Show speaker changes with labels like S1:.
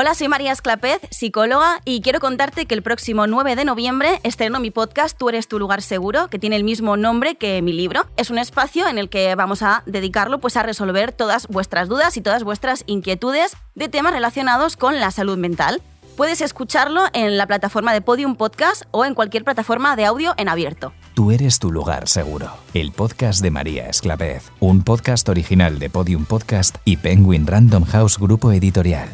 S1: Hola, soy María Esclapez, psicóloga, y quiero contarte que el próximo 9 de noviembre estreno mi podcast Tú eres tu lugar seguro, que tiene el mismo nombre que mi libro. Es un espacio en el que vamos a dedicarlo pues, a resolver todas vuestras dudas y todas vuestras inquietudes de temas relacionados con la salud mental. Puedes escucharlo en la plataforma de Podium Podcast o en cualquier plataforma de audio en abierto.
S2: Tú eres tu lugar seguro. El podcast de María Esclavez. Un podcast original de Podium Podcast y Penguin Random House Grupo Editorial.